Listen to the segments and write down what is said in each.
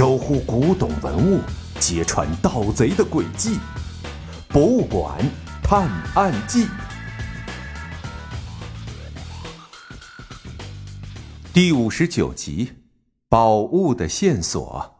守护古董文物，揭穿盗贼的诡计，《博物馆探案记》第五十九集：宝物的线索。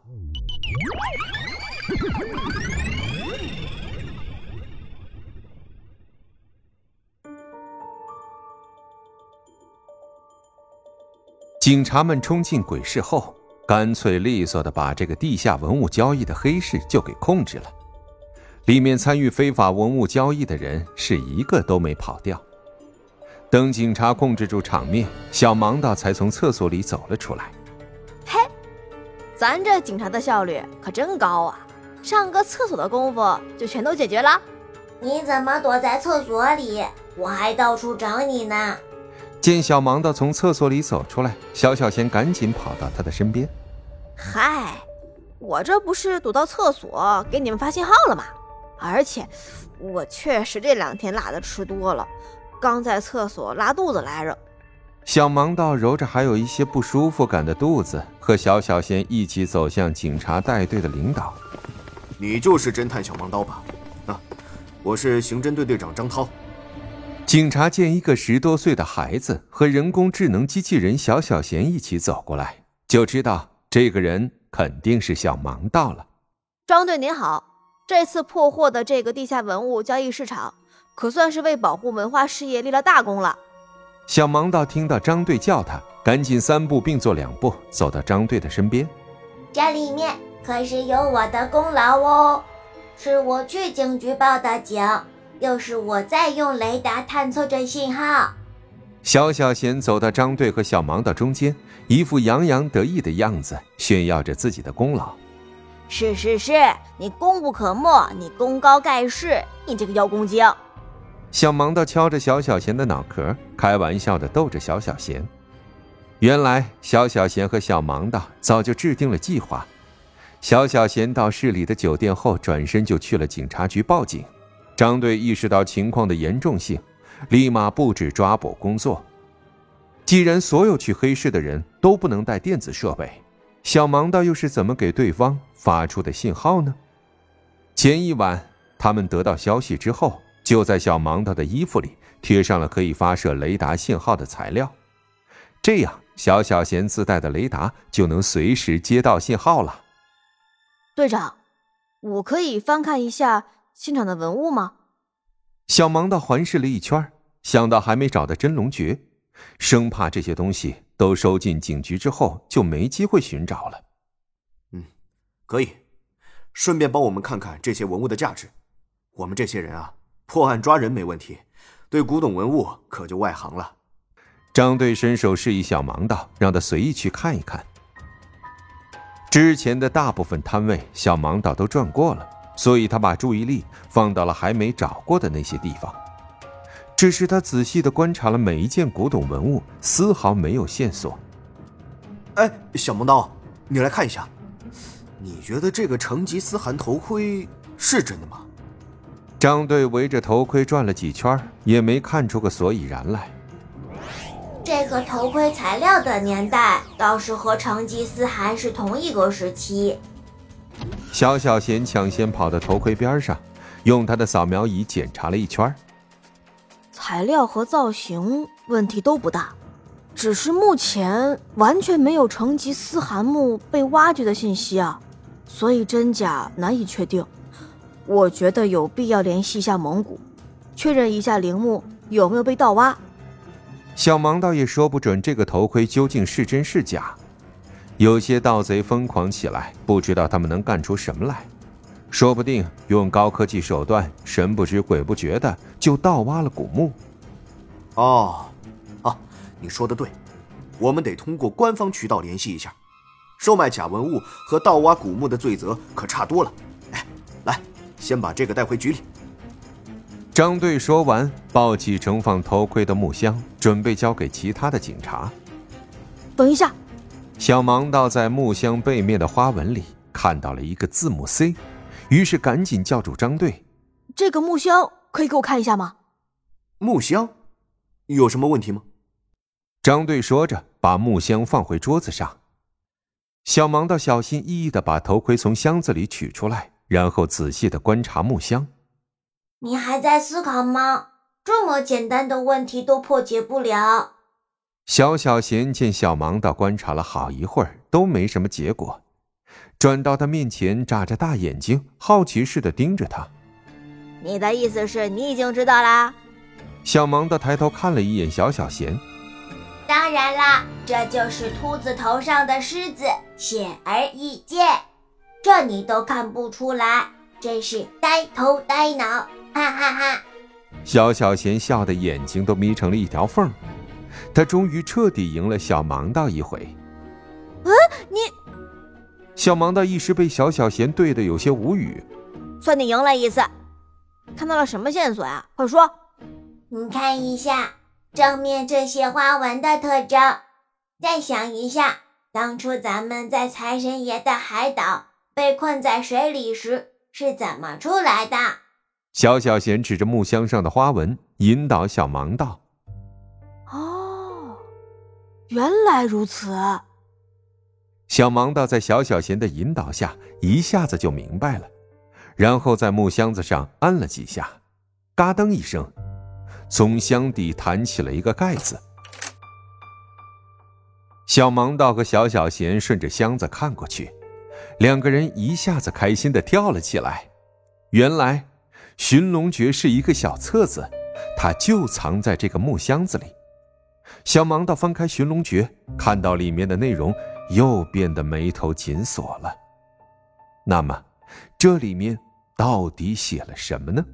警察们冲进鬼市后，干脆利索的把这个地下文物交易的黑市就给控制了。里面参与非法文物交易的人是一个都没跑掉。等警察控制住场面，小盲道才从厕所里走了出来。嘿，咱这警察的效率可真高啊！上个厕所的功夫就全都解决了。你怎么躲在厕所里？我还到处找你呢。见小盲道从厕所里走出来，小小贤赶紧跑到他的身边。嗨，我这不是躲到厕所给你们发信号了吗？而且我确实这两天辣的吃多了，刚在厕所拉肚子来着。小盲道揉着还有一些不舒服感的肚子，和小小贤一起走向警察带队的领导。你就是侦探小盲刀吧？啊，我是刑侦队队长张涛。警察见一个十多岁的孩子和人工智能机器人小小贤一起走过来，就知道这个人肯定是小盲道了。张队您好，这次破获的这个地下文物交易市场，可算是为保护文化事业立了大功了。小盲道听到张队叫他，赶紧三步并作两步走到张队的身边。这里面可是有我的功劳哦，是我去警局报的警。又是我在用雷达探测这信号。小小贤走到张队和小盲道中间，一副洋洋得意的样子，炫耀着自己的功劳。是是是，你功不可没，你功高盖世，你这个妖公精。小盲道敲着小小贤的脑壳，开玩笑的逗着小小贤。原来小小贤和小盲道早就制定了计划。小小贤到市里的酒店后，转身就去了警察局报警。张队意识到情况的严重性，立马布置抓捕工作。既然所有去黑市的人都不能带电子设备，小盲道又是怎么给对方发出的信号呢？前一晚，他们得到消息之后，就在小盲道的衣服里贴上了可以发射雷达信号的材料，这样小小贤自带的雷达就能随时接到信号了。队长，我可以翻看一下。现场的文物吗？小盲道环视了一圈，想到还没找到真龙诀，生怕这些东西都收进警局之后就没机会寻找了。嗯，可以，顺便帮我们看看这些文物的价值。我们这些人啊，破案抓人没问题，对古董文物可就外行了。张队伸手示意小盲道，让他随意去看一看。之前的大部分摊位，小盲道都转过了。所以他把注意力放到了还没找过的那些地方。只是他仔细的观察了每一件古董文物，丝毫没有线索。哎，小萌刀，你来看一下，你觉得这个成吉思汗头盔是真的吗？张队围着头盔转了几圈，也没看出个所以然来。这个头盔材料的年代倒是和成吉思汗是同一个时期。小小贤抢先跑到头盔边上，用他的扫描仪检查了一圈。材料和造型问题都不大，只是目前完全没有成吉思汗墓被挖掘的信息啊，所以真假难以确定。我觉得有必要联系一下蒙古，确认一下陵墓有没有被盗挖。小盲倒也说不准这个头盔究竟是真是假。有些盗贼疯狂起来，不知道他们能干出什么来，说不定用高科技手段，神不知鬼不觉的就盗挖了古墓。哦，啊，你说的对，我们得通过官方渠道联系一下。售卖假文物和盗挖古墓的罪责可差多了。哎，来，先把这个带回局里。张队说完，抱起盛放头盔的木箱，准备交给其他的警察。等一下。小盲道在木箱背面的花纹里看到了一个字母 C，于是赶紧叫住张队：“这个木箱可以给我看一下吗？”木箱有什么问题吗？张队说着，把木箱放回桌子上。小盲道小心翼翼的把头盔从箱子里取出来，然后仔细的观察木箱。你还在思考吗？这么简单的问题都破解不了。小小贤见小盲道观察了好一会儿都没什么结果，转到他面前，眨着大眼睛，好奇似的盯着他。你的意思是你已经知道啦？小盲道抬头看了一眼小小贤。当然啦，这就是秃子头上的狮子，显而易见。这你都看不出来，真是呆头呆脑，哈哈哈！小小贤笑得眼睛都眯成了一条缝。他终于彻底赢了小盲道一回。嗯，你……小盲道一时被小小贤对的有些无语。算你赢了一次。看到了什么线索呀？快说！你看一下正面这些花纹的特征，再想一下，当初咱们在财神爷的海岛被困在水里时是怎么出来的？小小贤指着木箱上的花纹，引导小盲道。原来如此。小盲道在小小贤的引导下，一下子就明白了。然后在木箱子上按了几下，嘎噔一声，从箱底弹起了一个盖子。小盲道和小小贤顺着箱子看过去，两个人一下子开心的跳了起来。原来，寻龙诀是一个小册子，它就藏在这个木箱子里。小盲道翻开寻龙诀，看到里面的内容，又变得眉头紧锁了。那么，这里面……到底写了什么呢？